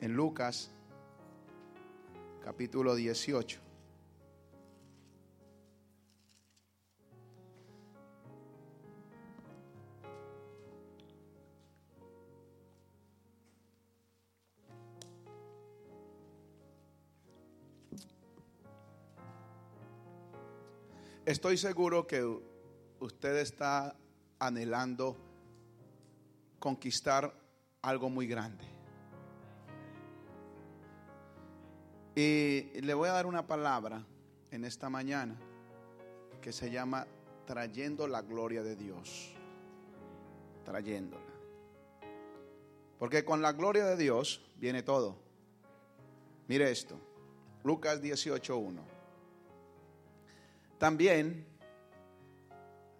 en Lucas capítulo 18. Estoy seguro que usted está anhelando conquistar algo muy grande. Y le voy a dar una palabra en esta mañana que se llama trayendo la gloria de Dios. Trayéndola. Porque con la gloria de Dios viene todo. Mire esto. Lucas 18.1. También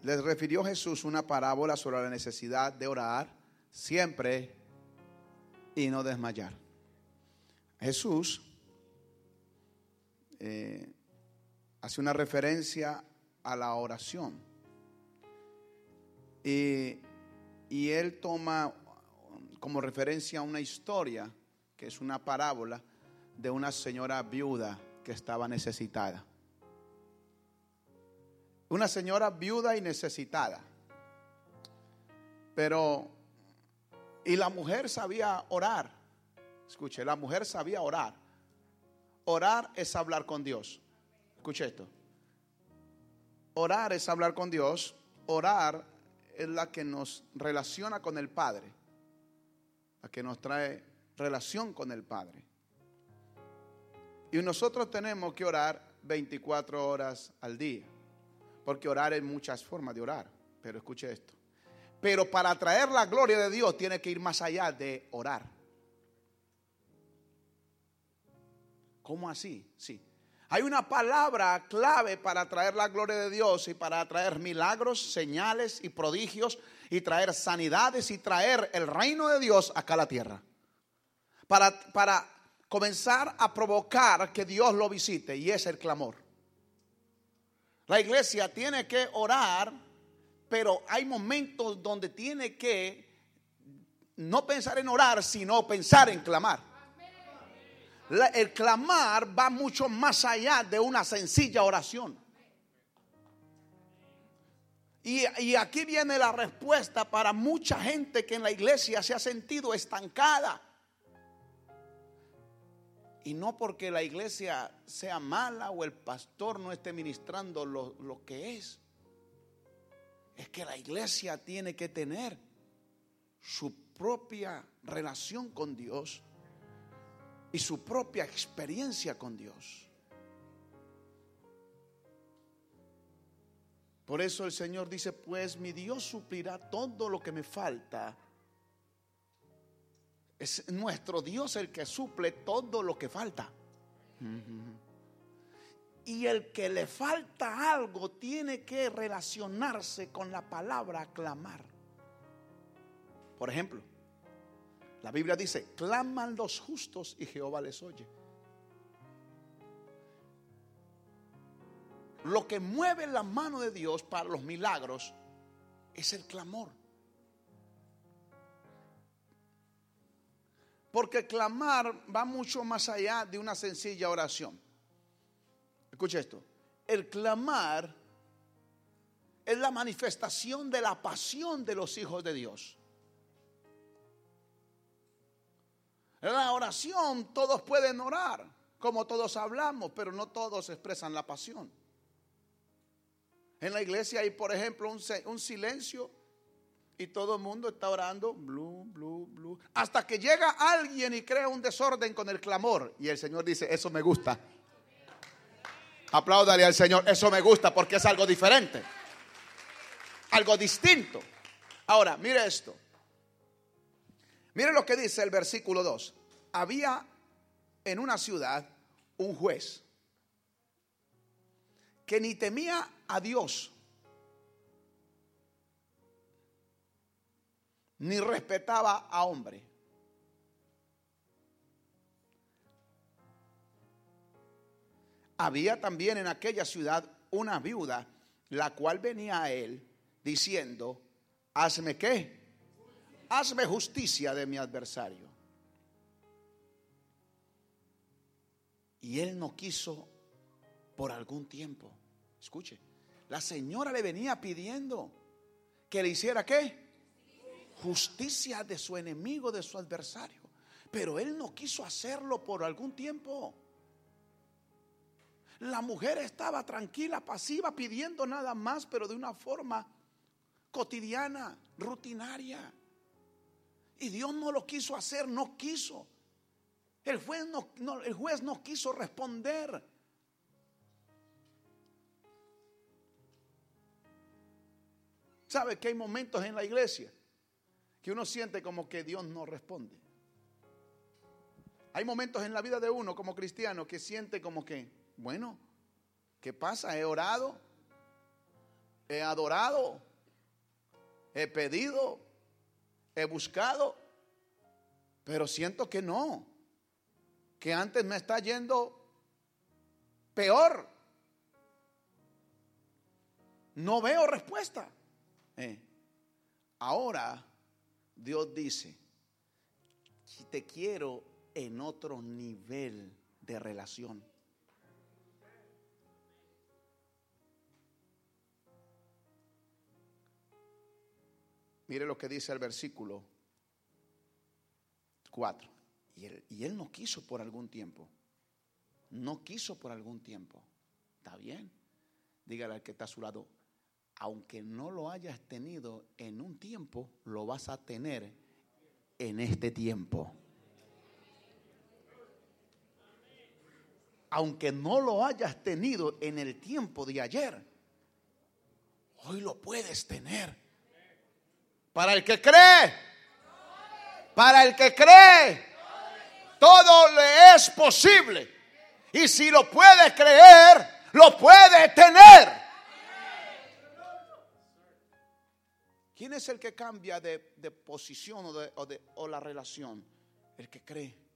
les refirió Jesús una parábola sobre la necesidad de orar siempre y no desmayar. Jesús eh, hace una referencia a la oración y, y él toma como referencia una historia que es una parábola de una señora viuda que estaba necesitada. Una señora viuda y necesitada. Pero, y la mujer sabía orar. Escuche, la mujer sabía orar. Orar es hablar con Dios. Escuche esto. Orar es hablar con Dios. Orar es la que nos relaciona con el Padre. La que nos trae relación con el Padre. Y nosotros tenemos que orar 24 horas al día. Porque orar hay muchas formas de orar. Pero escuche esto. Pero para traer la gloria de Dios tiene que ir más allá de orar. ¿Cómo así? Sí. Hay una palabra clave para traer la gloria de Dios y para traer milagros, señales y prodigios y traer sanidades y traer el reino de Dios acá a la tierra. Para, para comenzar a provocar que Dios lo visite y es el clamor. La iglesia tiene que orar, pero hay momentos donde tiene que no pensar en orar, sino pensar en clamar. El clamar va mucho más allá de una sencilla oración. Y, y, aquí viene la respuesta para mucha gente que en la iglesia se ha sentido estancada. Y no porque la iglesia sea mala o el pastor no esté ministrando lo, lo que es. Es que la iglesia tiene que tener su propia relación con Dios y su propia experiencia con Dios. Por eso el Señor dice, pues mi Dios suplirá todo lo que me falta es nuestro Dios el que suple todo lo que falta. Y el que le falta algo tiene que relacionarse con la palabra clamar. Por ejemplo, la Biblia dice, claman los justos y Jehová les oye. Lo que mueve la mano de Dios para los milagros es el clamor. Porque clamar va mucho más allá de una sencilla oración. Escucha esto. El clamar es la manifestación de la pasión de los hijos de Dios. La oración todos pueden orar, como todos hablamos, pero no todos expresan la pasión. En la iglesia hay, por ejemplo, un, silencio y todo el mundo está orando. Hasta que llega alguien y crea un desorden con el clamor. Y el Señor dice, eso me gusta. Apláudale al Señor, eso me gusta porque es algo diferente. Algo distinto. Ahora, mire esto. Mire lo que dice el versículo 2. Había en una ciudad un juez que ni temía a Dios ni respetaba a hombre. Había también en aquella ciudad una viuda, la cual venía a él diciendo, hazme qué, hazme justicia de mi adversario. Y él no quiso por algún tiempo. Escuche, la señora le venía pidiendo que le hiciera qué? Justicia de su enemigo, de su adversario. Pero él no quiso hacerlo por algún tiempo. La mujer estaba tranquila, pasiva, pidiendo nada más, pero de una forma cotidiana, rutinaria. Y Dios no lo quiso hacer, no quiso. El juez no, el juez no quiso responder. ¿Sabe que hay momentos en la iglesia que uno siente como que Dios no responde? Hay momentos en la vida de uno como cristiano que siente como que, bueno, ¿qué pasa? He orado, he adorado, he pedido, he buscado, pero siento que no, que antes me está yendo peor. No veo respuesta. Eh, ahora Dios dice, te quiero en otro nivel de relación. Mire lo que dice el versículo 4. Y él, no quiso por algún tiempo. No quiso por algún tiempo. Está bien. Dígale al que está a su lado, aunque no lo hayas tenido en un tiempo, lo vas a tener en este tiempo. Aunque no lo hayas tenido en el tiempo de ayer, hoy lo puedes tener. Para el que cree, para el que cree, todo le es posible. Y si lo puede creer, lo puede tener. ¿Quién es el que cambia de, posición o, o la relación? El que cree.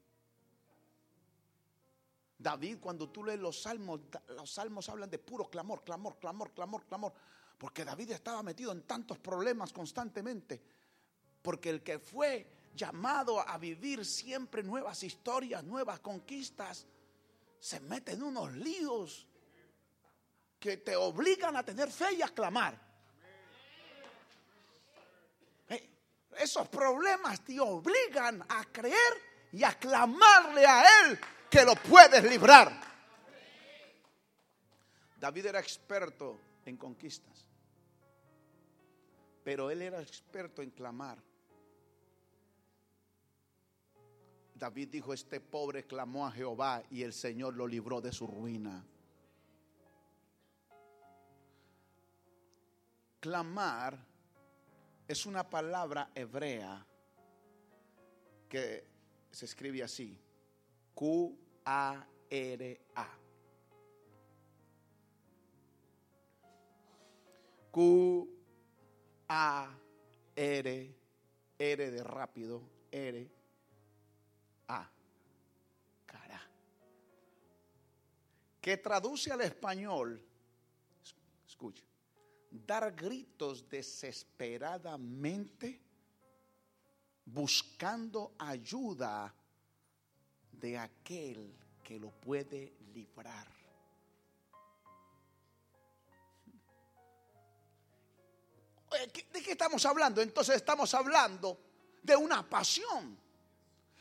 David, cuando tú lees los salmos, los salmos hablan de puro clamor, clamor, clamor, clamor, clamor. Porque David estaba metido en tantos problemas constantemente. Porque el que fue llamado a vivir siempre nuevas historias, nuevas conquistas, se mete en unos líos que te obligan a tener fe y a clamar. esos problemas te obligan a creer y a clamarle a Él que lo puedes librar. David era experto en conquistas, pero él era experto en clamar. David dijo, este pobre clamó a Jehová y el Señor lo libró de su ruina. Clamar es una palabra hebrea que se escribe así, Q-A-R-A. Q-A-R, R de rápido, R, Que traduce al español, escucha, dar gritos desesperadamente buscando ayuda de aquel que lo puede librar. ¿De qué estamos hablando? Entonces estamos hablando de una pasión,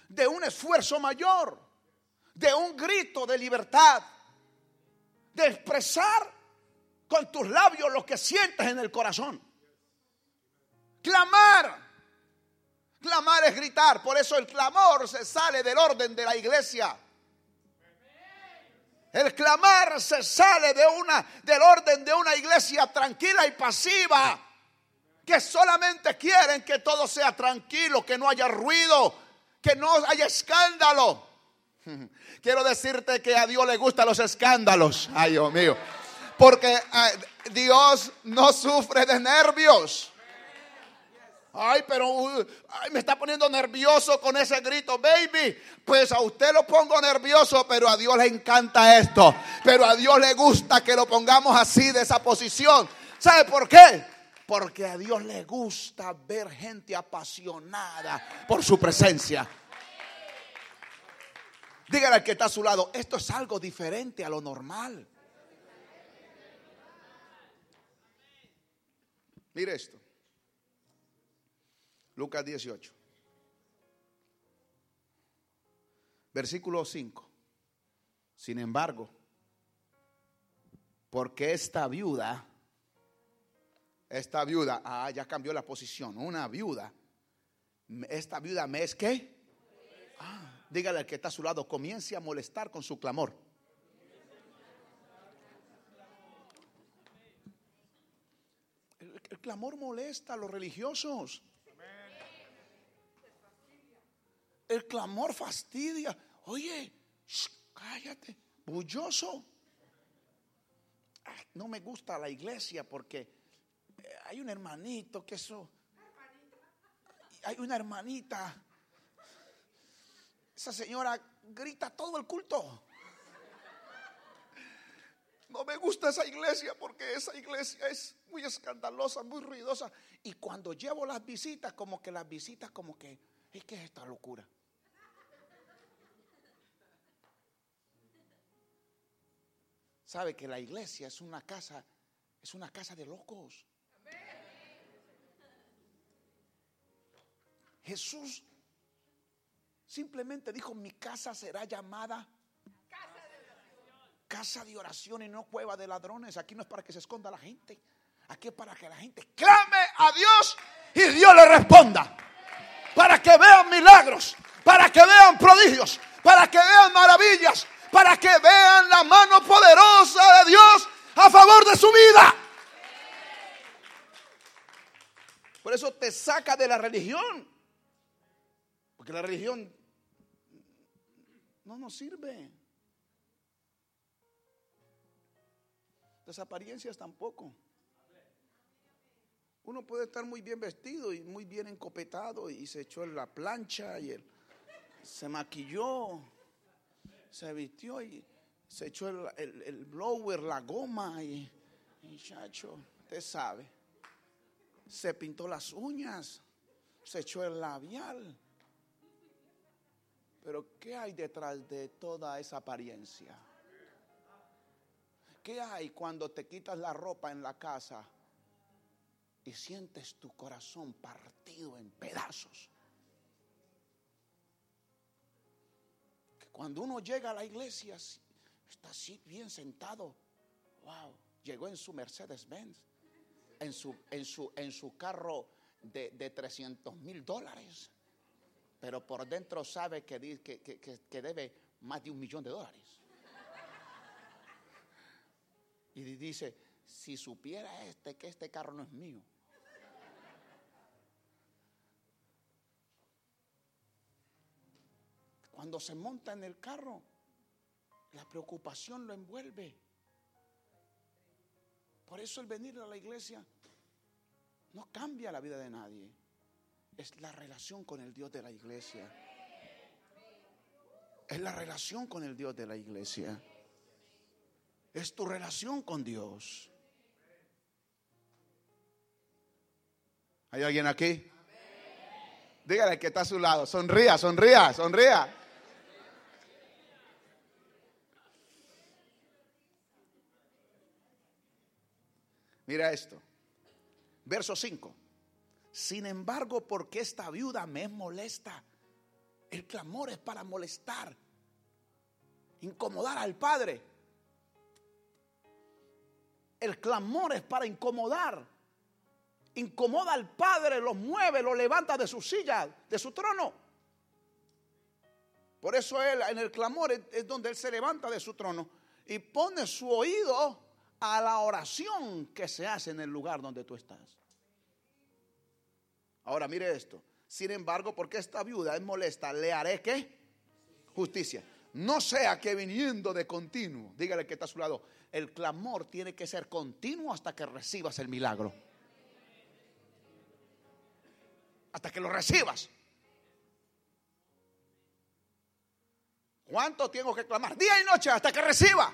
de un esfuerzo mayor, de un grito de libertad, de expresar con tus labios lo que sientes en el corazón. Clamar. Clamar es gritar. Por eso el clamor se sale del orden de la iglesia. El clamar se sale de una, del orden de una iglesia tranquila y pasiva. Que solamente quieren que todo sea tranquilo, que no haya ruido, que no haya escándalo. Quiero decirte que a Dios le gustan los escándalos. Ay, Dios mío. Porque Dios no sufre de nervios. Ay, pero me está poniendo nervioso con ese grito, baby. Pues a usted lo pongo nervioso, pero a Dios le encanta esto. Pero a Dios le gusta que lo pongamos así, de esa posición. ¿Sabe por qué? Porque a Dios le gusta ver gente apasionada por su presencia. Dígale al que está a su lado, esto es algo diferente a lo normal. Mire esto. Lucas 18. Versículo 5. Sin embargo, porque esta viuda, esta viuda, ah, ya cambió la posición, una viuda, esta viuda me es que, ah, dígale al que está a su lado, comience a molestar con su clamor. El, el clamor molesta a los religiosos. El clamor fastidia. Oye, cállate, bulloso. no me gusta la iglesia porque eh, hay un hermanito que eso. Hay una hermanita. Esa señora grita todo el culto. No me gusta esa iglesia porque esa iglesia es muy escandalosa, muy ruidosa. Y cuando llevo las visitas, como que las visitas, como que, ¿y qué es esta locura? sabe que la iglesia es una casa, es una casa de locos. Jesús simplemente dijo, mi casa será llamada casa de oración y no cueva de ladrones. Aquí no es para que se esconda la gente. Aquí es para que la gente clame a Dios y Dios le responda. Para que vean milagros, para que vean prodigios, para que vean maravillas, para que vean la mano poderosa de Dios a favor de su vida. Por eso te saca de la religión. Porque la religión no nos sirve. Las apariencias tampoco. Uno puede estar muy bien vestido y muy bien encopetado y se echó la plancha y se maquilló se vistió y se echó el, blower, la goma y, muchacho, usted sabe, se pintó las uñas, se echó el labial. Pero ¿qué hay detrás de toda esa apariencia? ¿Qué hay cuando te quitas la ropa en la casa y sientes tu corazón partido en pedazos? Cuando uno llega a la iglesia, está así bien sentado. Wow, llegó en su Mercedes Benz, en su, en su, en su carro de, de 300 mil dólares. Pero por dentro sabe que, que, que, debe más de un millón de dólares. Y dice, si supiera este que este carro no es mío. Cuando se monta en el carro, la preocupación lo envuelve. Por eso el venir a la iglesia no cambia la vida de nadie. Es la relación con el Dios de la iglesia. Es la relación con el Dios de la iglesia. Es tu relación con Dios. ¿Hay alguien aquí? Dígale que está a su lado. Sonría, sonría, sonría. Mira esto. Verso 5. Sin embargo, porque esta viuda me molesta. El clamor es para molestar, incomodar al Padre. El clamor es para incomodar. Incomoda al Padre, lo mueve, lo levanta de su silla, de su trono. Por eso él en el clamor es donde él se levanta de su trono y pone su oído a la oración que se hace en el lugar donde tú estás. Ahora mire esto. Sin embargo, porque esta viuda es molesta, le haré que justicia. No sea que viniendo de continuo, dígale que está a su lado, el clamor tiene que ser continuo hasta que recibas el milagro. Hasta que lo recibas. ¿Cuánto tengo que clamar? Día y noche hasta que reciba.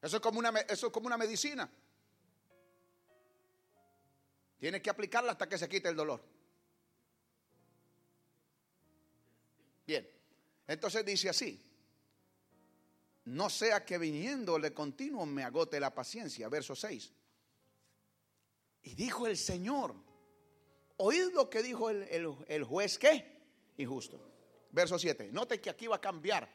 Eso es como una, eso es como una medicina. Tienes que aplicarla hasta que se quite el dolor. Bien. Entonces dice así, no sea que viniéndole continuo me agote la paciencia, verso 6. Y dijo el Señor, oíd lo que dijo el, juez, ¿qué? Injusto. Verso 7, note que aquí va a cambiar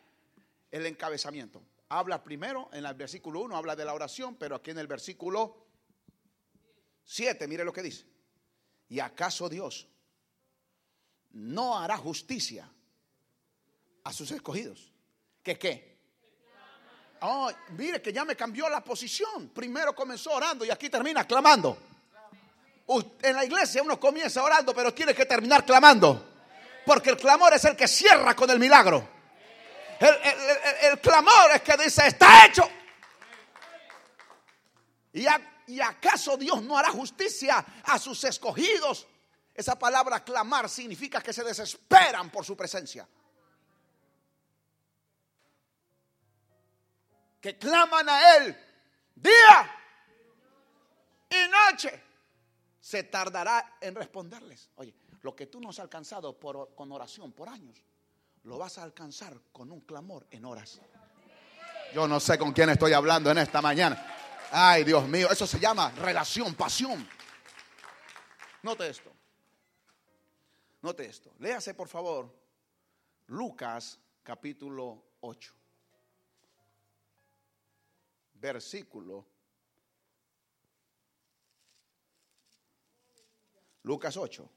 el encabezamiento. Habla primero, en el versículo 1 habla de la oración, pero aquí en el versículo 7, mire lo que dice. ¿Y acaso Dios no hará justicia a sus escogidos? ¿Qué qué? Oh, mire que ya me cambió la posición. Primero comenzó orando y aquí termina clamando. En la iglesia uno comienza orando, pero tiene que terminar clamando. Porque el clamor es el que cierra con el milagro. El, clamor es que dice, está hecho. Y, ¿Y acaso Dios no hará justicia a sus escogidos? Esa palabra clamar significa que se desesperan por su presencia. Que claman a Él día y noche. Se tardará en responderles. Oye, lo que tú no has alcanzado por, con oración por años, lo vas a alcanzar con un clamor en horas. Yo no sé con quién estoy hablando en esta mañana. Ay, Dios mío, eso se llama relación, pasión. Note esto. Note esto. Léase, por favor, Lucas capítulo 8. Versículo. Lucas 8.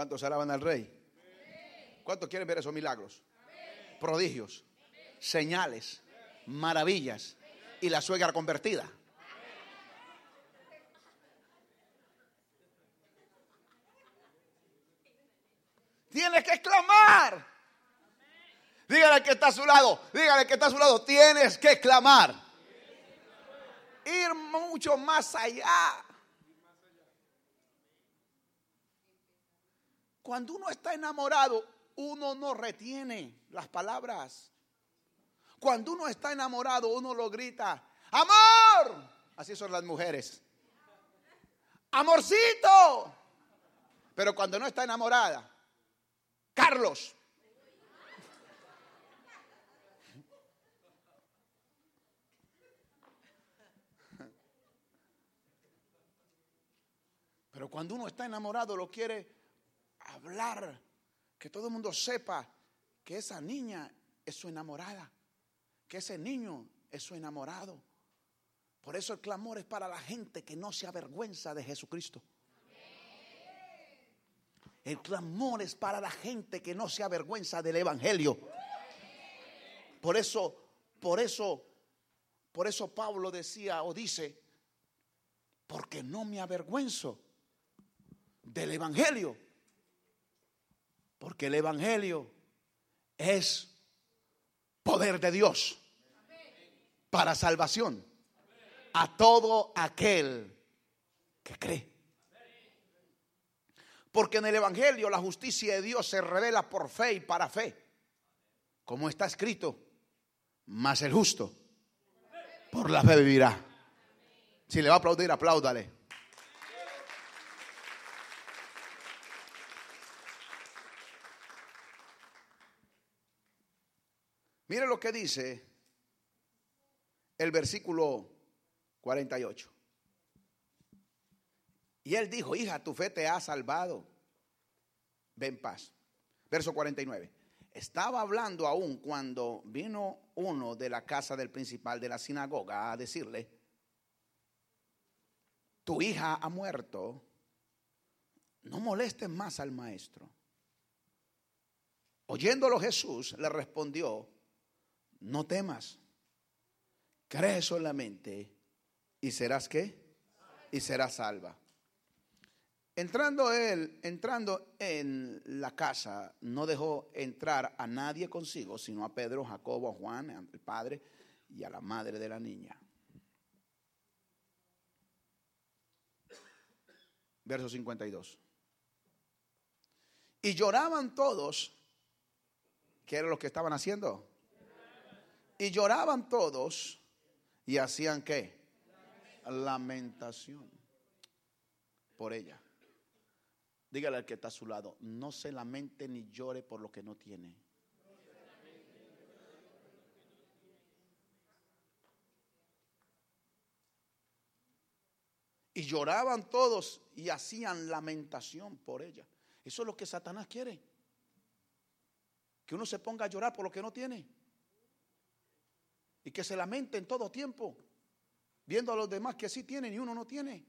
¿Cuántos alaban al rey? ¿Cuántos quieren ver esos milagros? Prodigios, señales, maravillas y la suegra convertida. Tienes que exclamar. Dígale que está a su lado. Dígale que está a su lado. Tienes que clamar. Ir mucho más allá. Cuando uno está enamorado, uno no retiene las palabras. Cuando uno está enamorado, uno lo grita, amor. Así son las mujeres. Amorcito. Pero cuando no está enamorada, Carlos. Pero cuando uno está enamorado lo quiere hablar, que todo el mundo sepa que esa niña es su enamorada, que ese niño es su enamorado. Por eso el clamor es para la gente que no se avergüenza de Jesucristo. El clamor es para la gente que no se avergüenza del Evangelio. Por eso, por eso, por eso Pablo decía o dice, porque no me avergüenzo del Evangelio porque el Evangelio es poder de Dios para salvación a todo aquel que cree. Porque en el Evangelio la justicia de Dios se revela por fe y para fe. Como está escrito, más el justo por la fe vivirá. Si le va a aplaudir, apláudale. Mire lo que dice el versículo 48. Y él dijo, hija, tu fe te ha salvado. Ven paz. Verso 49. Estaba hablando aún cuando vino uno de la casa del principal de la sinagoga a decirle, tu hija ha muerto, no molestes más al maestro. Oyéndolo Jesús le respondió, no temas, cree solamente y serás qué? Y serás salva. Entrando él, entrando en la casa, no dejó entrar a nadie consigo, sino a Pedro, Jacobo, a Juan, al padre y a la madre de la niña. Verso 52. Y lloraban todos. ¿Qué era lo que estaban haciendo? Y lloraban todos y hacían qué? lamentación por ella. Dígale al que está a su lado, no se lamente ni llore por lo que no tiene. Y lloraban todos y hacían lamentación por ella. Eso es lo que Satanás quiere. Que uno se ponga a llorar por lo que no tiene. Y que se lamente en todo tiempo. Viendo a los demás que sí tienen y uno no tiene.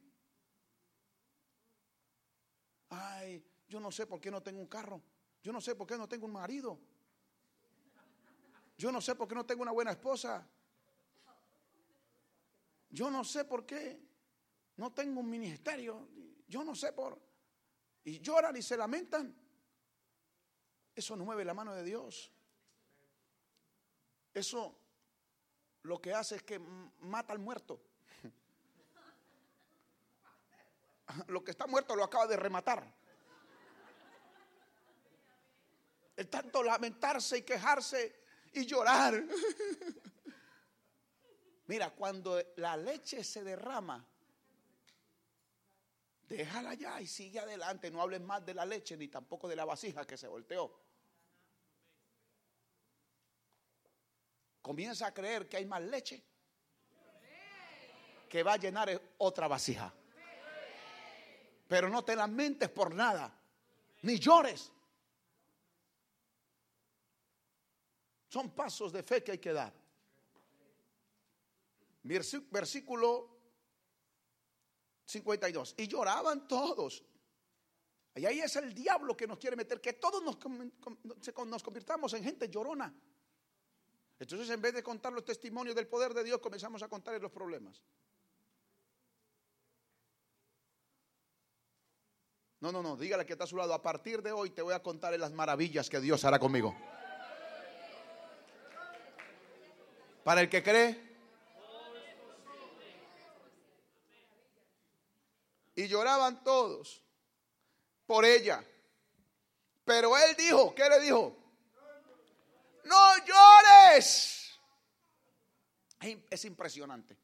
Ay, yo no sé por qué no tengo un carro. Yo no sé por qué no tengo un marido. Yo no sé por qué no tengo una buena esposa. Yo no sé por qué no tengo un ministerio. Yo no sé por... Y lloran y se lamentan. Eso no mueve la mano de Dios. Eso lo que hace es que mata al muerto. Lo que está muerto lo acaba de rematar. El tanto lamentarse y quejarse y llorar. Mira, cuando la leche se derrama, déjala ya y sigue adelante. No hables más de la leche ni tampoco de la vasija que se volteó. Comienza a creer que hay más leche que va a llenar otra vasija. Pero no te lamentes por nada, ni llores. Son pasos de fe que hay que dar. Versículo 52. Y lloraban todos. Y ahí es el diablo que nos quiere meter, que todos nos, nos convirtamos en gente llorona. Entonces en vez de contar los testimonios del poder de Dios, comenzamos a contar los problemas. No, no, no, dígale que está a su lado. A partir de hoy te voy a contar las maravillas que Dios hará conmigo. Para el que cree. Y lloraban todos por ella. Pero él dijo, ¿qué le dijo? No llores. Es impresionante.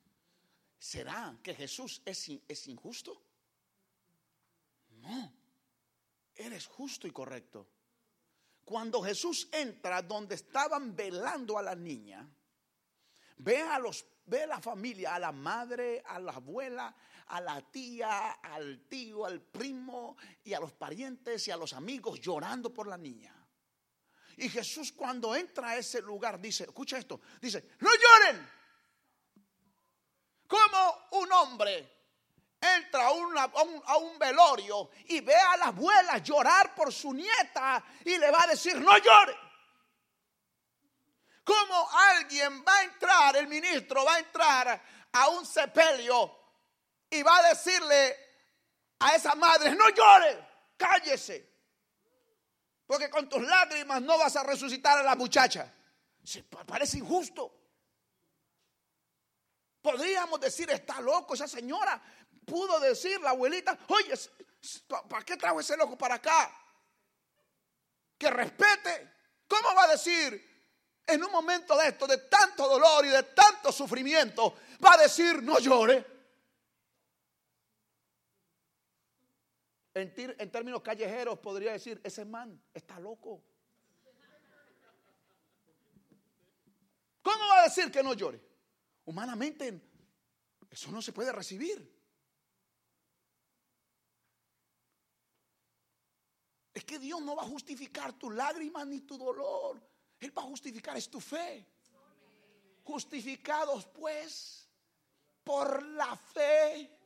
¿Será que Jesús es, es injusto? No, Él es justo y correcto. Cuando Jesús entra donde estaban velando a la niña, ve a los ve a la familia, a la madre, a la abuela, a la tía, al tío, al primo y a los parientes y a los amigos llorando por la niña. Y Jesús cuando entra a ese lugar dice, escucha esto, dice, no lloren. Como un hombre entra a, un, velorio y ve a la abuela llorar por su nieta y le va a decir, no llore. ¿Cómo alguien va a entrar, el ministro va a entrar a un sepelio y va a decirle a esa madre, no llore, cállese? Porque con tus lágrimas no vas a resucitar a la muchacha. Parece injusto. Podríamos decir, está loco esa señora pudo decir la abuelita, oye, ¿para qué trajo ese loco para acá? Que respete. ¿Cómo va a decir en un momento de esto, de tanto dolor y de tanto sufrimiento, va a decir, no llore? En, en términos callejeros podría decir, ese man está loco. ¿Cómo va a decir que no llore? Humanamente, eso no se puede recibir. Es que Dios no va a justificar tu lágrima ni tu dolor. Él va a justificar es tu fe. Justificados pues por la fe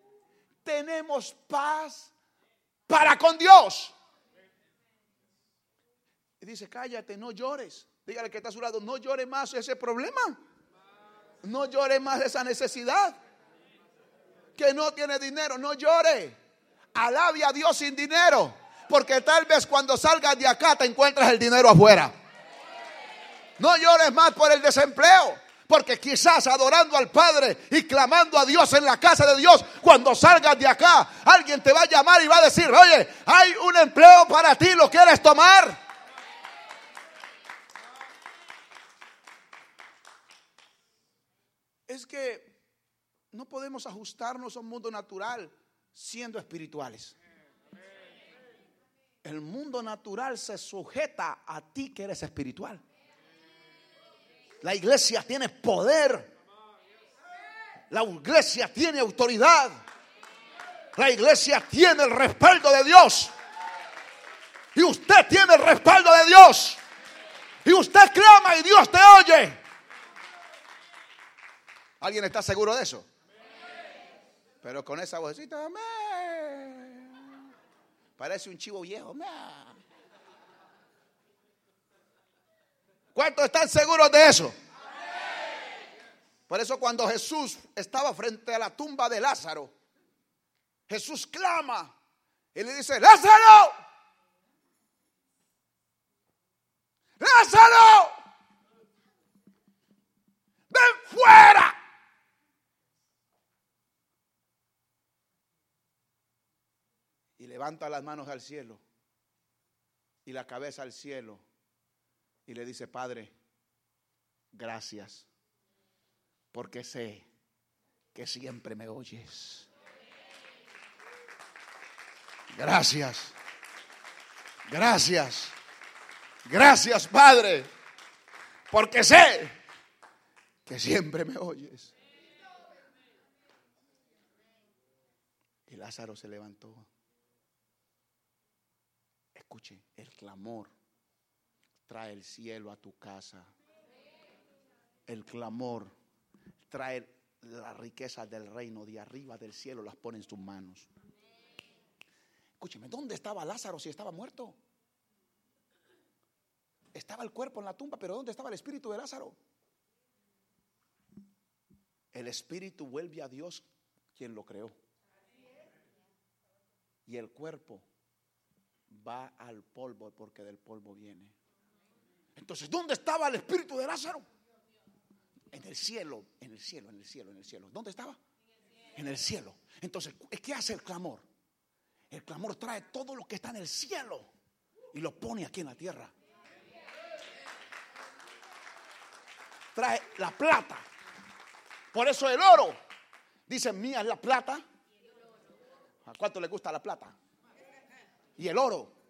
tenemos paz para con Dios. Y dice, cállate, no llores. Dígale que está a su lado, no llore más ese problema. No llore más esa necesidad. Que no tiene dinero, no llore. Alabe a Dios sin dinero porque tal vez cuando salgas de acá te encuentras el dinero afuera. No llores más por el desempleo. Porque quizás adorando al Padre y clamando a Dios en la casa de Dios, cuando salgas de acá, alguien te va a llamar y va a decir, oye, hay un empleo para ti, ¿lo quieres tomar? Es que no podemos ajustarnos a un mundo natural siendo espirituales. El mundo natural se sujeta a ti que eres espiritual. La iglesia tiene poder. La iglesia tiene autoridad. La iglesia tiene el respaldo de Dios. Y usted tiene el respaldo de Dios. Y usted clama y Dios te oye. ¿Alguien está seguro de eso? Pero con esa vocecita, parece un chivo viejo. ¿Cuántos están seguros de eso? Por eso cuando Jesús estaba frente a la tumba de Lázaro, Jesús clama y le dice, Lázaro, Lázaro, ven fuera. Y levanta las manos al cielo y la cabeza al cielo y le dice, Padre, gracias, porque sé que siempre me oyes. Gracias, gracias, gracias Padre, porque sé que siempre me oyes. Y Lázaro se levantó. Escuche, el clamor trae el cielo a tu casa. El clamor trae la riqueza del reino de arriba del cielo, las pone en tus manos. Escúcheme, ¿dónde estaba Lázaro si estaba muerto? Estaba el cuerpo en la tumba, pero ¿dónde estaba el espíritu de Lázaro? El espíritu vuelve a Dios quien lo creó. Y el cuerpo va al polvo porque del polvo viene. Entonces, ¿dónde estaba el espíritu de Lázaro? En el cielo, en el cielo, en el cielo, en el cielo. ¿Dónde estaba? En el cielo. Entonces, ¿qué hace el clamor? El clamor trae todo lo que está en el cielo y lo pone aquí en la tierra. Trae la plata. Por eso el oro, dice mía es la plata. ¿A cuánto le gusta la plata? Y el oro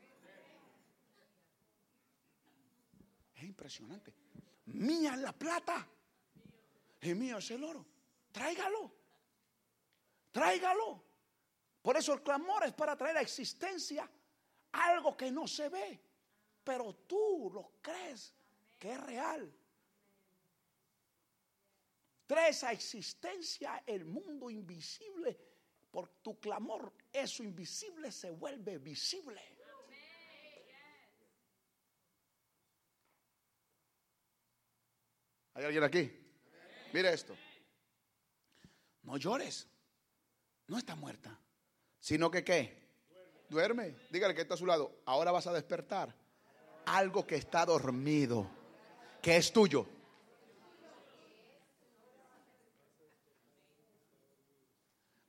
Es impresionante. Mía es la plata. Y mío es el oro. Tráigalo. Tráigalo. Por eso el clamor es para traer a existencia algo que no se ve. Pero tú lo crees que es real. Traes a existencia el mundo invisible. Por tu clamor, eso invisible se vuelve visible. ¿Hay alguien aquí? Mire esto. No llores. No está muerta. Sino que qué? Duerme. Dígale que está a su lado. Ahora vas a despertar. Algo que está dormido. Que es tuyo.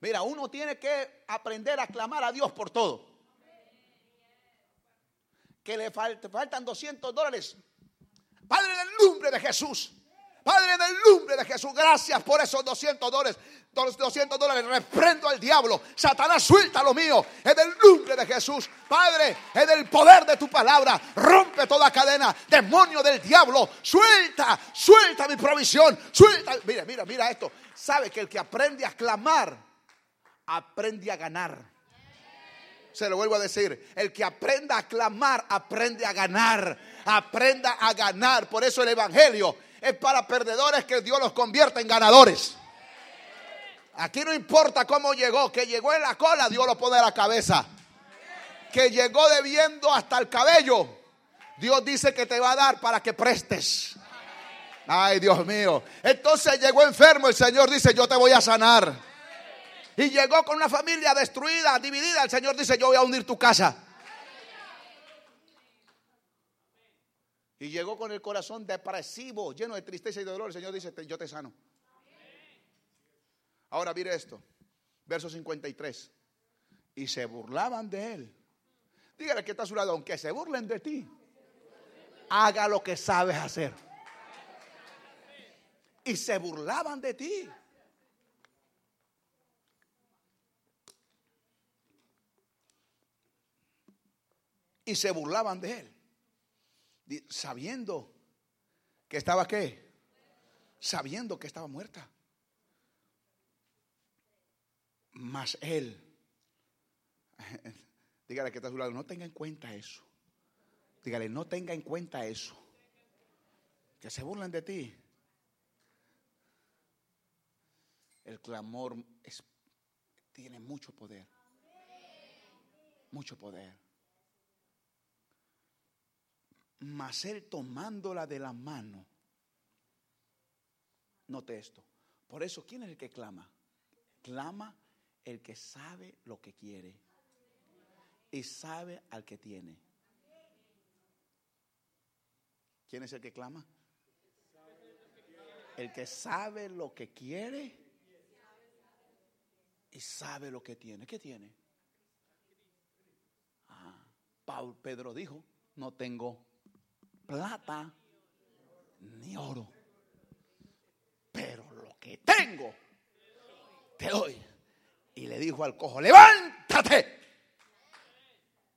Mira, uno tiene que aprender a clamar a Dios por todo. Que le faltan 200 dólares. Padre, en el nombre de Jesús. Padre, en el nombre de Jesús, gracias por esos 200 dólares. 200 dólares, reprendo al diablo. Satanás, suelta lo mío. En el nombre de Jesús, Padre, en el poder de tu palabra, rompe toda cadena. Demonio del diablo, suelta, suelta mi provisión. Suelta. Mira, mira, mira esto. Sabe que el que aprende a clamar, aprende a ganar. Se lo vuelvo a decir, el que aprenda a clamar, aprende a ganar. Aprenda a ganar. Por eso el Evangelio es para perdedores que Dios los convierta en ganadores. Aquí no importa cómo llegó, que llegó en la cola, Dios lo pone en la cabeza. Que llegó debiendo hasta el cabello, Dios dice que te va a dar para que prestes. Ay, Dios mío. Entonces llegó enfermo, el Señor dice, yo te voy a sanar. Y llegó con una familia destruida, dividida, el Señor dice, yo voy a unir tu casa. Y llegó con el corazón depresivo, lleno de tristeza y de dolor. El Señor dice, yo te sano. Ahora mire esto, verso 53. Y se burlaban de él. Dígale que está a su lado, aunque se burlen de ti, haga lo que sabes hacer. Y se burlaban de ti. Y se burlaban de él. Sabiendo que estaba qué? Sabiendo que estaba muerta. Mas él, dígale que está a su lado, no tenga en cuenta eso. Dígale, no tenga en cuenta eso. Que se burlen de ti. El clamor tiene mucho poder. Mucho poder. Mas él tomándola de la mano. Note esto. Por eso, ¿quién es el que clama? Clama el que sabe lo que quiere y sabe al que tiene. ¿Quién es el que clama? El que sabe lo que quiere y sabe lo que tiene. ¿Qué tiene? Ah, Pedro dijo, no tengo plata ni oro, pero lo que tengo te doy. Y le dijo al cojo, levántate.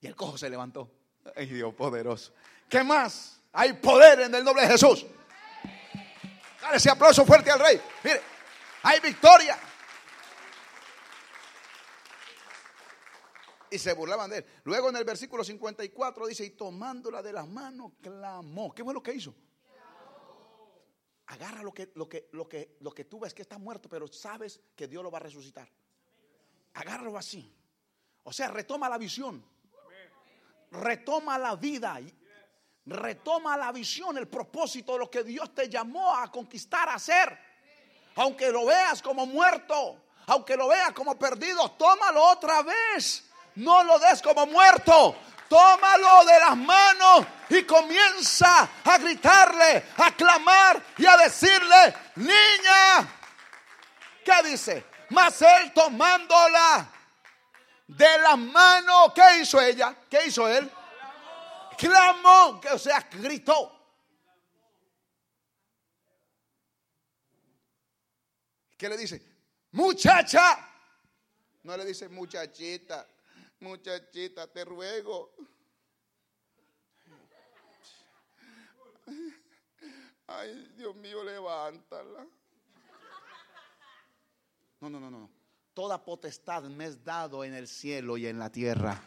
Y el cojo se levantó. Ay Dios poderoso. ¿Qué más? Hay poder en el nombre de Jesús. Dale ese aplauso fuerte al rey. Mire, hay victoria. Y se burlaban de él. Luego en el versículo 54 dice, y tomándola de las manos, clamó. ¿Qué fue lo que hizo? Agarra lo que, lo que, lo que, lo que tú ves que está muerto, pero sabes que Dios lo va a resucitar. Agárralo así. O sea, retoma la visión. Retoma la vida. Retoma la visión, el propósito de lo que Dios te llamó a conquistar, a hacer. Aunque lo veas como muerto, aunque lo veas como perdido, tómalo otra vez. No lo des como muerto. Tómalo de las manos y comienza a gritarle, a clamar y a decirle, niña, ¿qué dice? Mas él tomándola de la mano, ¿qué hizo ella? ¿Qué hizo él? Clamó, que o sea, gritó. ¿Qué le dice? Muchacha. No le dice muchachita, muchachita, te ruego. Ay, Dios mío, levántala. No, no, no, no. Toda potestad me es dado en el cielo y en la tierra.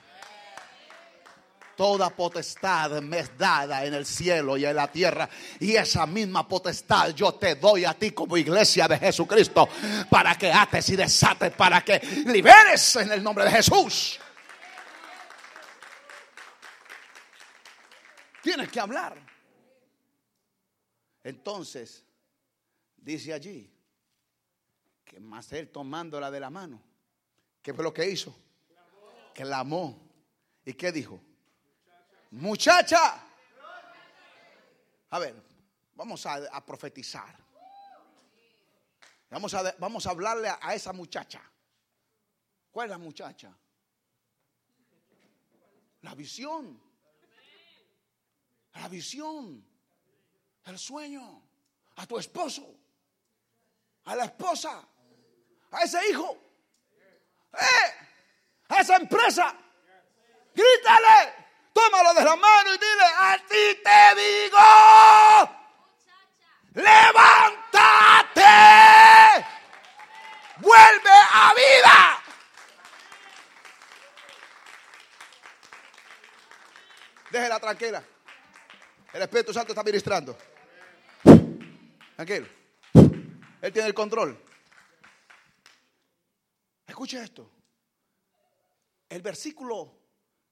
Toda potestad me es dada en el cielo y en la tierra. Y esa misma potestad yo te doy a ti como iglesia de Jesucristo. Para que ates y desates, para que liberes en el nombre de Jesús. Tienes que hablar. Entonces, dice allí, que más él tomándola de la mano, ¿qué fue lo que hizo? Clamó. ¿Y qué dijo? Muchacha. A ver, vamos a, profetizar. Vamos a, vamos a hablarle a, a esa muchacha. ¿Cuál es la muchacha? La visión. La visión. El sueño. A tu esposo. A la esposa a ese hijo, eh, a esa empresa. Grítale, tómalo de la mano y dile, a ti te digo, levántate, vuelve a vida. Déjela tranquila. El Espíritu Santo está ministrando. Tranquilo. Él tiene el control. Escuche esto. El versículo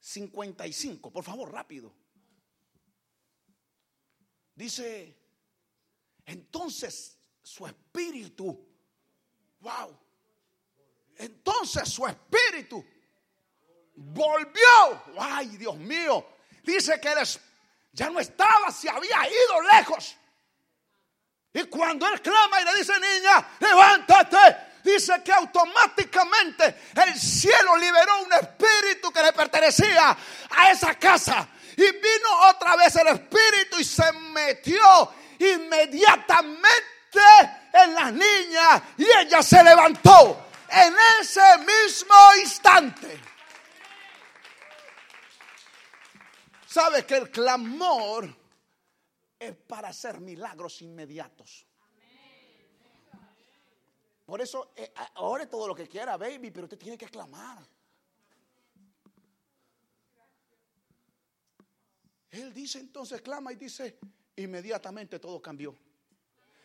55, por favor, rápido. Dice, entonces su espíritu, wow, entonces su espíritu volvió, ay Dios mío, dice que él ya no estaba, se había ido lejos. Y cuando él clama y le dice, niña, levántate, dice que automáticamente el cielo liberó un espíritu que le pertenecía a esa casa. Y vino otra vez el espíritu y se metió inmediatamente en las niñas y ella se levantó en ese mismo instante. ¿Sabe que el clamor es para hacer milagros inmediatos? Por eso, eh, ore todo lo que quiera, baby, pero usted tiene que clamar. Él dice entonces, clama y dice, inmediatamente todo cambió.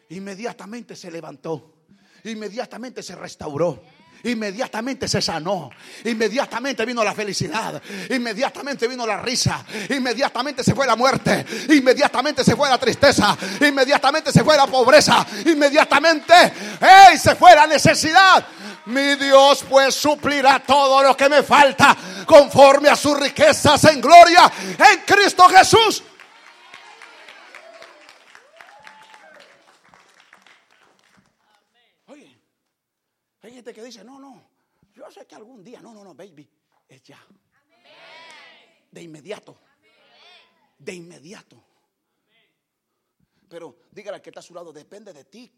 Inmediatamente se levantó. Inmediatamente se restauró. Inmediatamente se sanó. Inmediatamente vino la felicidad. Inmediatamente vino la risa. Inmediatamente se fue la muerte. Inmediatamente se fue la tristeza. Inmediatamente se fue la pobreza. Inmediatamente ¡hey! se fue la necesidad. Mi Dios pues suplirá todo lo que me falta conforme a sus riquezas en gloria en Cristo Jesús. Hay gente que dice, no, no, yo sé que algún día, no, no, no, baby, es ya. De inmediato. De inmediato. Pero dígale que está a su lado, depende de ti.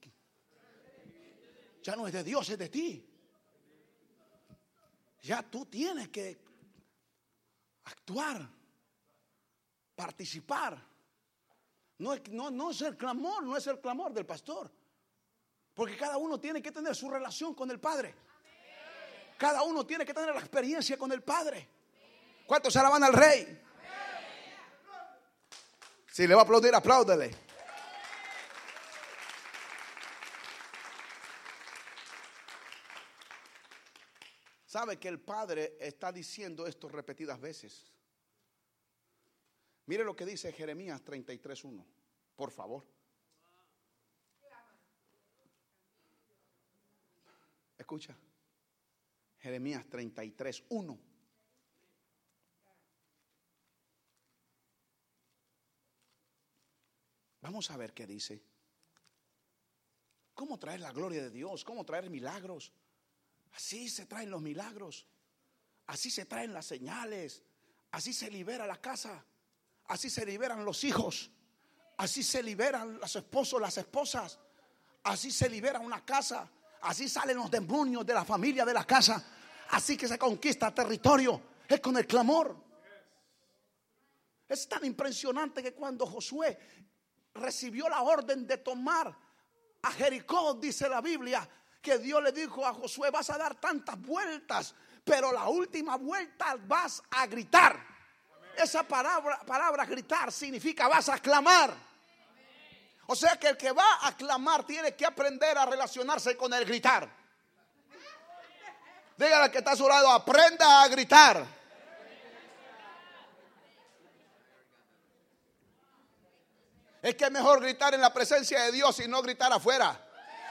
Ya no es de Dios, es de ti. Ya tú tienes que actuar, participar. No, no, no es el clamor, no es el clamor del pastor. Porque cada uno tiene que tener su relación con el Padre. Cada uno tiene que tener la experiencia con el Padre. ¿Cuántos alaban al Rey? Si le va a aplaudir, apláudele. Sabe que el Padre está diciendo esto repetidas veces. Mire lo que dice Jeremías 33.1, por favor. Escucha. Jeremías 33, 1. Vamos a ver qué dice. ¿Cómo traer la gloria de Dios? ¿Cómo traer milagros? Así se traen los milagros. Así se traen las señales. Así se libera la casa. Así se liberan los hijos. Así se liberan los esposos, las esposas. Así se libera una casa. Así salen los demonios de la familia, de la casa. Así que se conquista territorio. Es con el clamor. Es tan impresionante que cuando Josué recibió la orden de tomar a Jericó, dice la Biblia, que Dios le dijo a Josué, vas a dar tantas vueltas, pero la última vuelta vas a gritar. Esa palabra, palabra gritar significa vas a clamar. O sea que el que va a clamar tiene que aprender a relacionarse con el gritar. Dígale que está a su lado, aprenda a gritar. Es que es mejor gritar en la presencia de Dios y no gritar afuera.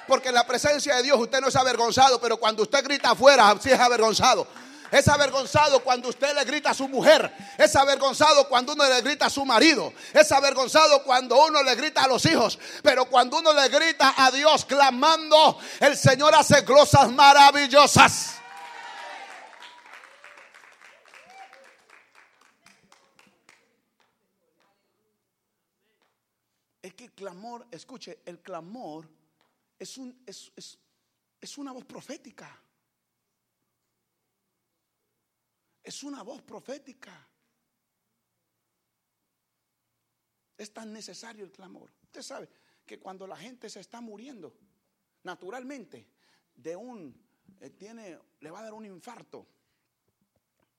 Porque en la presencia de Dios usted no es avergonzado, pero cuando usted grita afuera, sí es avergonzado. Es avergonzado cuando usted le grita a su mujer. Es avergonzado cuando uno le grita a su marido. Es avergonzado cuando uno le grita a los hijos. Pero cuando uno le grita a Dios clamando, el Señor hace cosas maravillosas. Es que el clamor, escuche, el clamor es, un, es, es una voz profética. Es una voz profética. Es tan necesario el clamor. Usted sabe que cuando la gente se está muriendo, naturalmente, de un, eh, tiene, le va a dar un infarto,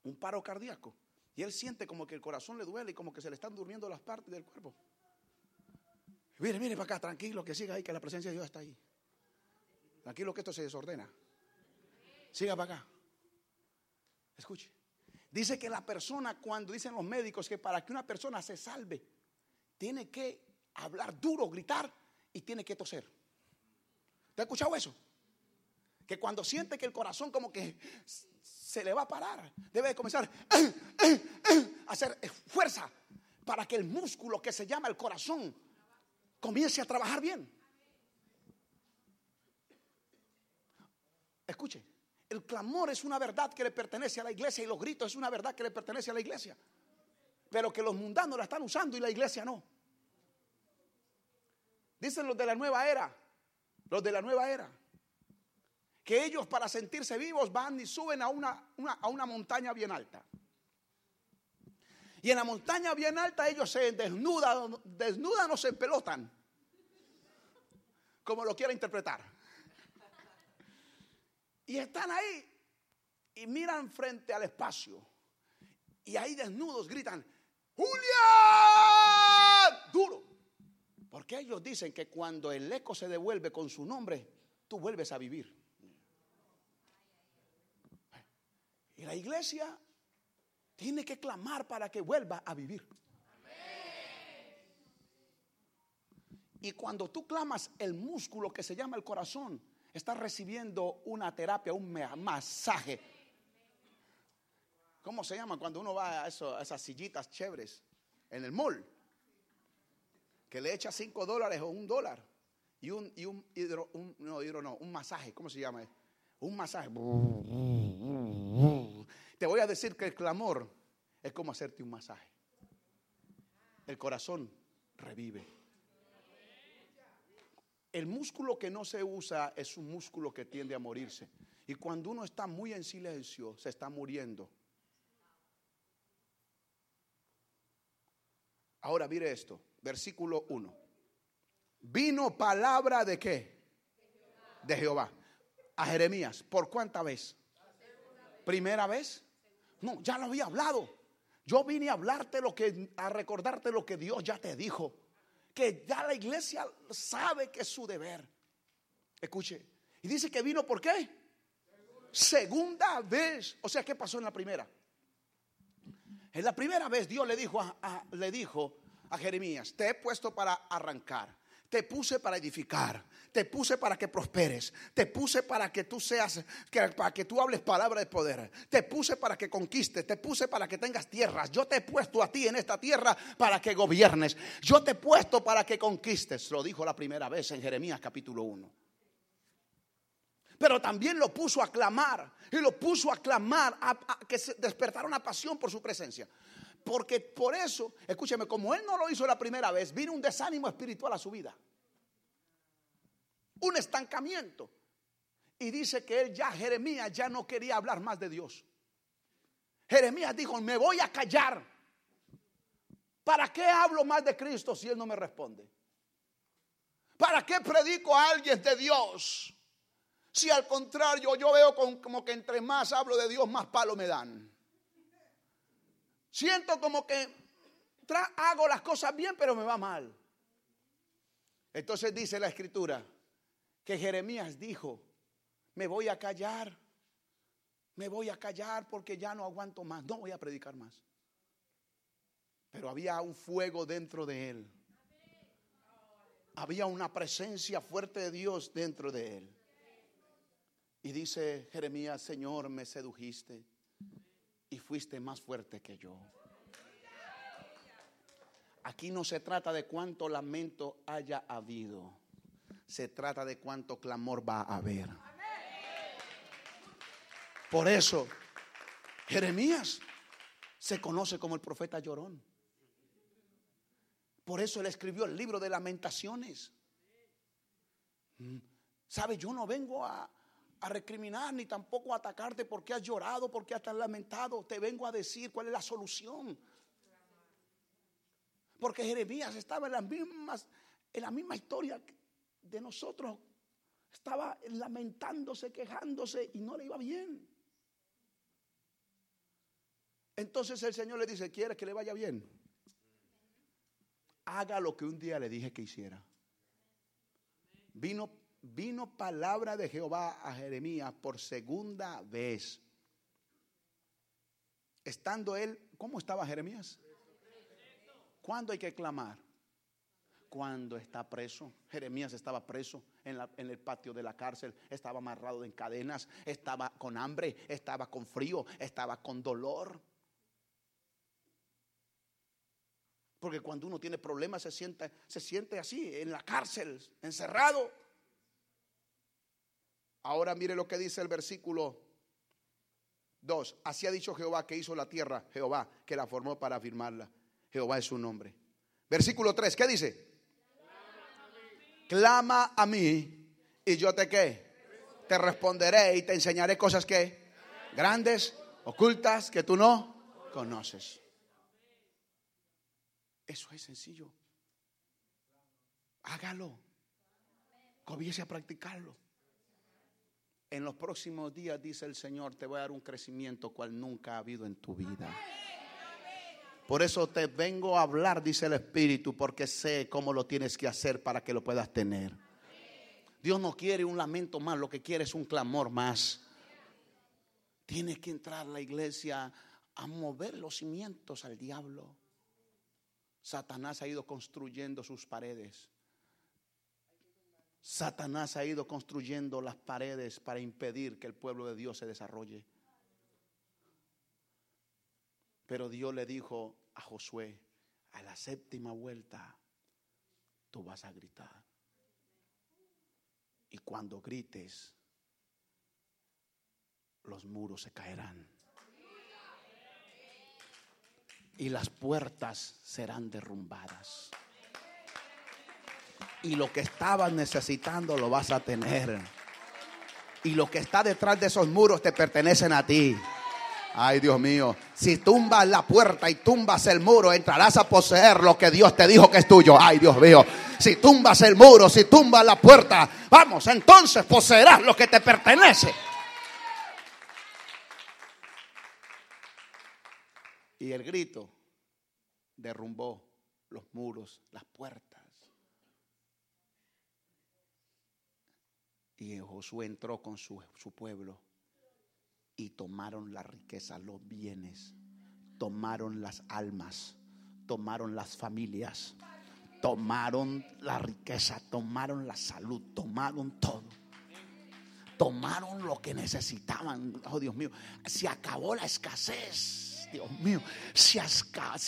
un paro cardíaco, y él siente como que el corazón le duele y como que se le están durmiendo las partes del cuerpo. Mire, mire para acá, tranquilo, que siga ahí, que la presencia de Dios está ahí. Tranquilo que esto se desordena. Siga para acá. Escuche. Dice que la persona, cuando dicen los médicos que para que una persona se salve, tiene que hablar duro, gritar y tiene que toser. ¿Te ha escuchado eso? Que cuando siente que el corazón como que se le va a parar, debe comenzar a hacer fuerza para que el músculo que se llama el corazón comience a trabajar bien. Escuche, el clamor es una verdad que le pertenece a la iglesia y los gritos es una verdad que le pertenece a la iglesia. Pero que los mundanos la están usando y la iglesia no. Dicen los de la nueva era, los de la nueva era, que ellos para sentirse vivos van y suben a una, a una montaña bien alta. Y en la montaña bien alta ellos se desnudan, desnudan o se pelotan. Como lo quiera interpretar. Y están ahí y miran frente al espacio. Y ahí desnudos gritan, Julia, duro. Porque ellos dicen que cuando el eco se devuelve con su nombre, tú vuelves a vivir. Y la iglesia tiene que clamar para que vuelva a vivir. Y cuando tú clamas, el músculo que se llama el corazón está recibiendo una terapia, un masaje. ¿Cómo se llama cuando uno va a, esas sillitas chéveres en el mall? Que le echa cinco dólares o un dólar y un, y un hidro, no, hidro no, un masaje, ¿cómo se llama? Un masaje. Te voy a decir que el clamor es como hacerte un masaje. El corazón revive. El músculo que no se usa es un músculo que tiende a morirse. Y cuando uno está muy en silencio, se está muriendo. Ahora mire esto, versículo 1. Vino palabra de qué? De Jehová. A Jeremías. ¿Por cuánta vez? ¿Primera vez? No, ya lo había hablado. Yo vine a hablarte lo que, a recordarte lo que Dios ya te dijo. Que ya la iglesia sabe que es su deber. Escuche. Y dice que vino por qué? Segunda vez. O sea, ¿qué pasó en la primera? En la primera vez Dios le dijo le dijo a Jeremías, te he puesto para arrancar te puse para edificar. Te puse para que prosperes. Te puse para que tú seas, para que tú hables palabra de poder. Te puse para que conquistes. Te puse para que tengas tierras. Yo te he puesto a ti en esta tierra para que gobiernes. Yo te he puesto para que conquistes. Lo dijo la primera vez en Jeremías capítulo 1. Pero también lo puso a clamar. Y lo puso a clamar, a, que se despertara una pasión por su presencia. Porque por eso, escúcheme, como él no lo hizo la primera vez, vino un desánimo espiritual a su vida. Un estancamiento. Y dice que él ya, Jeremías, ya no quería hablar más de Dios. Jeremías dijo, me voy a callar. ¿Para qué hablo más de Cristo si Él no me responde? ¿Para qué predico a alguien de Dios? Si al contrario yo veo como que entre más hablo de Dios, más palo me dan. Siento como que hago las cosas bien, pero me va mal. Entonces dice la escritura que Jeremías dijo, me voy a callar, me voy a callar porque ya no aguanto más, no voy a predicar más. Pero había un fuego dentro de él. Había una presencia fuerte de Dios dentro de él. Y dice Jeremías, Señor, me sedujiste y fuiste más fuerte que yo. Aquí no se trata de cuánto lamento haya habido, se trata de cuánto clamor va a haber. Por eso, Jeremías se conoce como el profeta llorón. Por eso él escribió el libro de lamentaciones. Mm. ¿Sabe? Yo no vengo a, a recriminar ni tampoco a atacarte porque has llorado, porque has lamentado. Te vengo a decir cuál es la solución. Porque Jeremías estaba en las mismas, en la misma historia de nosotros. Estaba lamentándose, quejándose y no le iba bien. Entonces el Señor le dice, ¿quieres que le vaya bien? Haga lo que un día le dije que hiciera. Vino vino palabra de Jehová a Jeremías por segunda vez. Estando él, ¿cómo estaba Jeremías? ¿Cuándo hay que clamar? Cuando está preso. Jeremías estaba preso en, en, el patio de la cárcel, estaba amarrado en cadenas, estaba con hambre, estaba con frío, estaba con dolor. Porque cuando uno tiene problemas se siente, se siente así, en la cárcel, encerrado. Ahora mire lo que dice el versículo 2. Así ha dicho Jehová que hizo la tierra, Jehová que la formó para afirmarla. Jehová es su nombre. Versículo 3, ¿qué dice? Clama a mí y yo te qué? Te responderé y te enseñaré cosas que grandes, ocultas, que tú no conoces. Eso es sencillo. Hágalo. Comience a practicarlo. En los próximos días, dice el Señor, te voy a dar un crecimiento cual nunca ha habido en tu vida. Por eso te vengo a hablar, dice el Espíritu, porque sé cómo lo tienes que hacer para que lo puedas tener. Dios no quiere un lamento más, lo que quiere es un clamor más. Tiene que entrar la iglesia a mover los cimientos al diablo. Satanás ha ido construyendo sus paredes. Satanás ha ido construyendo las paredes para impedir que el pueblo de Dios se desarrolle. Pero Dios le dijo a Josué, a la séptima vuelta, tú vas a gritar. Y cuando grites, los muros se caerán. Y las puertas serán derrumbadas. Y lo que estabas necesitando lo vas a tener. Y lo que está detrás de esos muros te pertenecen a ti. Ay, Dios mío, si tumbas la puerta y tumbas el muro, entrarás a poseer lo que Dios te dijo que es tuyo. Ay, Dios mío, si tumbas el muro, si tumbas la puerta, vamos, entonces poseerás lo que te pertenece. Y el grito derrumbó los muros, las puertas. Josué entró con su, su pueblo y tomaron la riqueza, los bienes, tomaron las almas, tomaron las familias, tomaron la riqueza, tomaron la salud, tomaron todo. Tomaron lo que necesitaban. Oh Dios mío, se acabó la escasez Dios mío, se,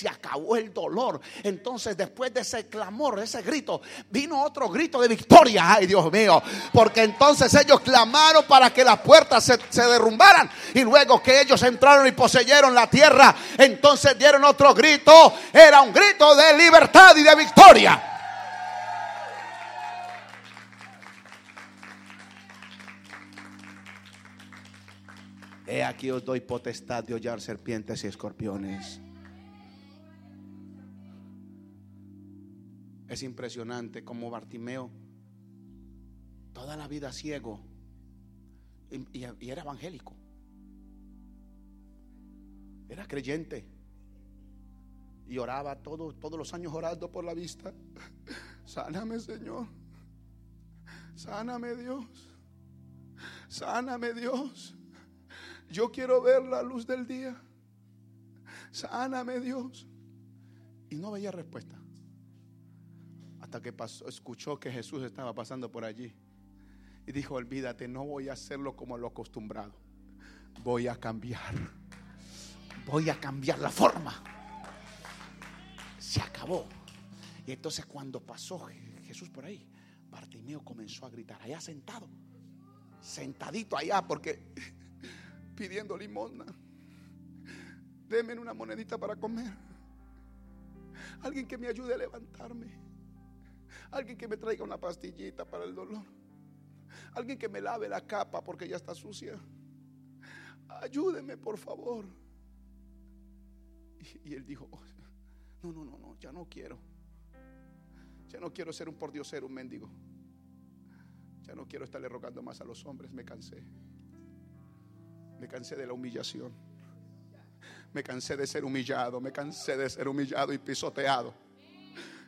acabó el dolor. Entonces, después de ese clamor, ese grito, vino otro grito de victoria. Ay, Dios mío, porque entonces ellos clamaron para que las puertas se derrumbaran. Y luego que ellos entraron y poseyeron la tierra, entonces dieron otro grito. Era un grito de libertad y de victoria. He aquí os doy potestad de hollar serpientes y escorpiones. Es impresionante como Bartimeo, toda la vida ciego, y, era evangélico. Era creyente. Y oraba todos los años orando por la vista. Sáname, Señor. Sáname, Dios. Sáname, Dios. Yo quiero ver la luz del día. Sáname Dios. Y no veía respuesta. Hasta que pasó, escuchó que Jesús estaba pasando por allí. Y dijo, olvídate, no voy a hacerlo como lo acostumbrado. Voy a cambiar. Voy a cambiar la forma. Se acabó. Y entonces cuando pasó Jesús por ahí, Bartimeo comenzó a gritar, allá sentado, sentadito allá, porque pidiendo limosna. Deme una monedita para comer. Alguien que me ayude a levantarme. Alguien que me traiga una pastillita para el dolor. Alguien que me lave la capa porque ya está sucia. Ayúdeme, por favor. Y, él dijo, oh, no, no, no, no, ya no quiero. Ya no quiero ser un pordiosero, un mendigo. Ya no quiero estarle rogando más a los hombres, me cansé. Me cansé de la humillación. Me cansé de ser humillado. Me cansé de ser humillado y pisoteado.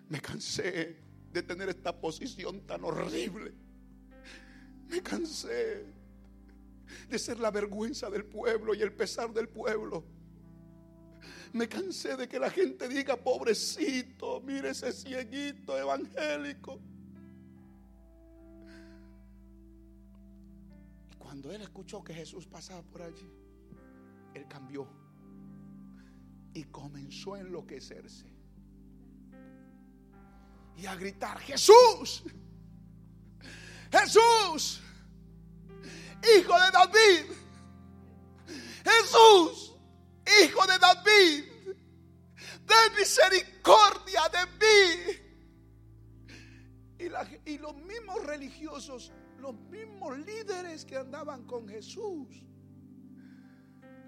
Me cansé de tener esta posición tan horrible. Me cansé de ser la vergüenza del pueblo y el pesar del pueblo. Me cansé de que la gente diga, pobrecito, mire ese cieguito evangélico. Cuando él escuchó que Jesús pasaba por allí, él cambió y comenzó a enloquecerse y a gritar, Jesús, Jesús, hijo de David, Jesús, hijo de David, ten misericordia de mí. Y, y los mismos religiosos los mismos líderes que andaban con Jesús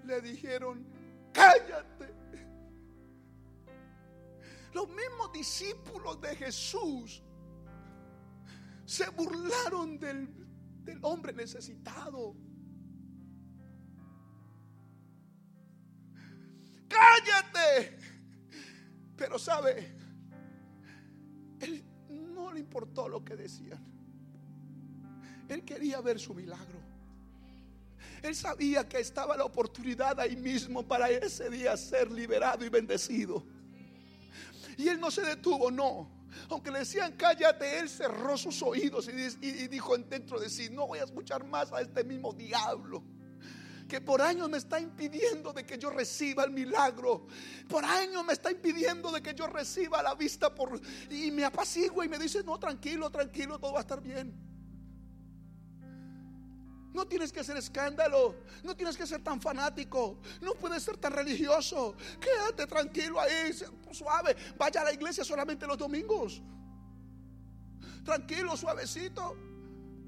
le dijeron, cállate. Los mismos discípulos de Jesús se burlaron del, del hombre necesitado. Cállate. Pero sabe, él no le importó lo que decían. Él quería ver su milagro. Él sabía que estaba la oportunidad ahí mismo para ese día ser liberado y bendecido. Y él no se detuvo, no. Aunque le decían cállate, él cerró sus oídos y, dijo dentro de sí, no voy a escuchar más a este mismo diablo que por años me está impidiendo de que yo reciba el milagro. Por años me está impidiendo de que yo reciba la vista por y me apacigua y me dice, "No, tranquilo, tranquilo, todo va a estar bien." No tienes que hacer escándalo, no tienes que ser tan fanático, no puedes ser tan religioso. Quédate tranquilo ahí, suave. Vaya a la iglesia solamente los domingos. Tranquilo, suavecito.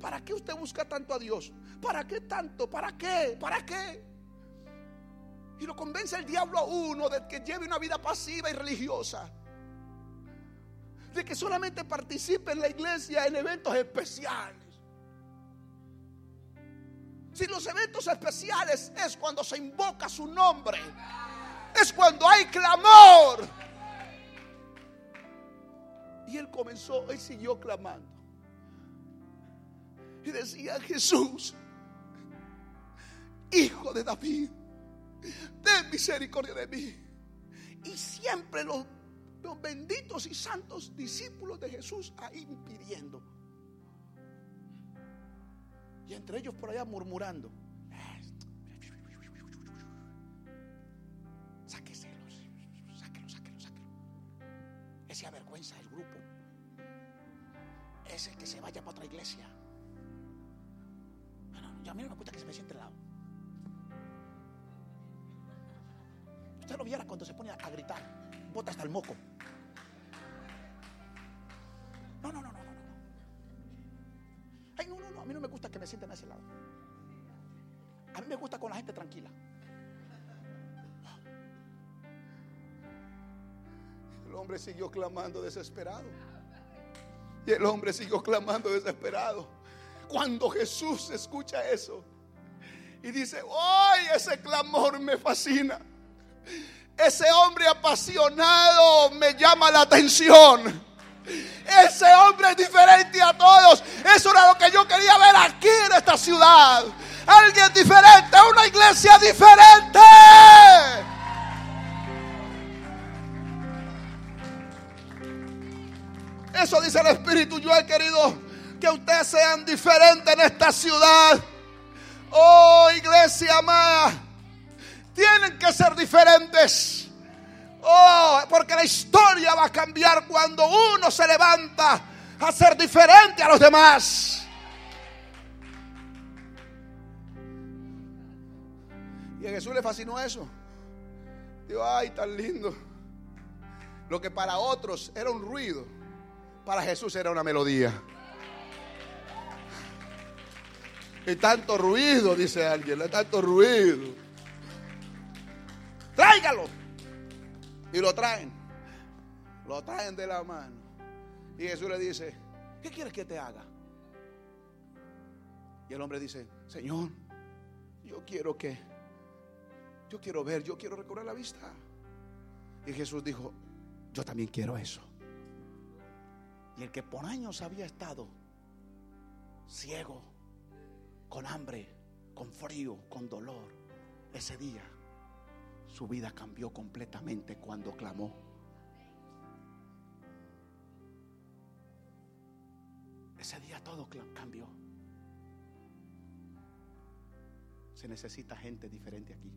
¿Para qué usted busca tanto a Dios? ¿Para qué tanto? ¿Para qué? ¿Para qué? Y lo convence el diablo a uno de que lleve una vida pasiva y religiosa. De que solamente participe en la iglesia en eventos especiales. Si los eventos especiales es cuando se invoca su nombre, es cuando hay clamor. Y él comenzó y siguió clamando. Y decía, Jesús, hijo de David, ten misericordia de mí. Y siempre los, los benditos y santos discípulos de Jesús ahí pidiendo. Entre ellos por allá murmurando. Sáqueselos, sáquelo, sáquelo, sáquelo. Ese avergüenza del grupo. Ese que se vaya para otra iglesia. No, a mí no me gusta que se me siente al lado. Usted lo viera cuando se pone a gritar. Bota hasta el moco. Con la gente tranquila. El hombre siguió clamando desesperado. Y el hombre siguió clamando desesperado. Cuando Jesús escucha eso y dice, ¡ay, ese clamor me fascina! Ese hombre apasionado me llama la atención. Ese hombre es diferente a todos. Eso era lo que yo quería ver aquí en esta ciudad. Alguien diferente, una iglesia diferente. Eso dice el Espíritu. Yo he querido que ustedes sean diferentes en esta ciudad. Oh, iglesia amada. Tienen que ser diferentes. Oh, porque la historia va a cambiar cuando uno se levanta a ser diferente a los demás. Y a Jesús le fascinó eso. Digo, ay, tan lindo. Lo que para otros era un ruido, para Jesús era una melodía. Y tanto ruido, dice alguien, tanto ruido. Tráigalo. Y lo traen. Lo traen de la mano. Y Jesús le dice, ¿qué quieres que te haga? Y el hombre dice, Señor, yo quiero que, yo quiero ver, yo quiero recobrar la vista. Y Jesús dijo, yo también quiero eso. Y el que por años había estado ciego, con hambre, con frío, con dolor, ese día su vida cambió completamente cuando clamó. Ese día todo cambió. Se necesita gente diferente aquí.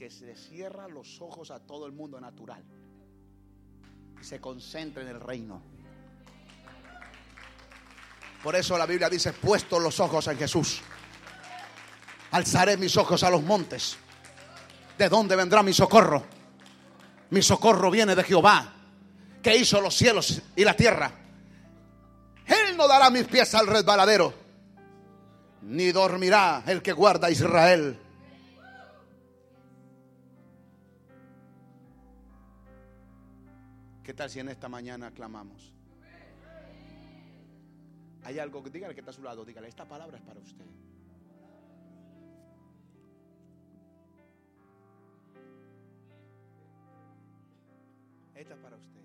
Que se cierra los ojos a todo el mundo natural. Y se concentre en el reino. Por eso la Biblia dice, puesto los ojos en Jesús. Alzaré mis ojos a los montes. ¿De dónde vendrá mi socorro? Mi socorro viene de Jehová, que hizo los cielos y la tierra. Él no dará mis pies al resbaladero, ni dormirá el que guarda a Israel. ¿Qué tal si en esta mañana clamamos? Hay algo que dígale que está a su lado, dígale, esta palabra es para usted. Esta es para usted.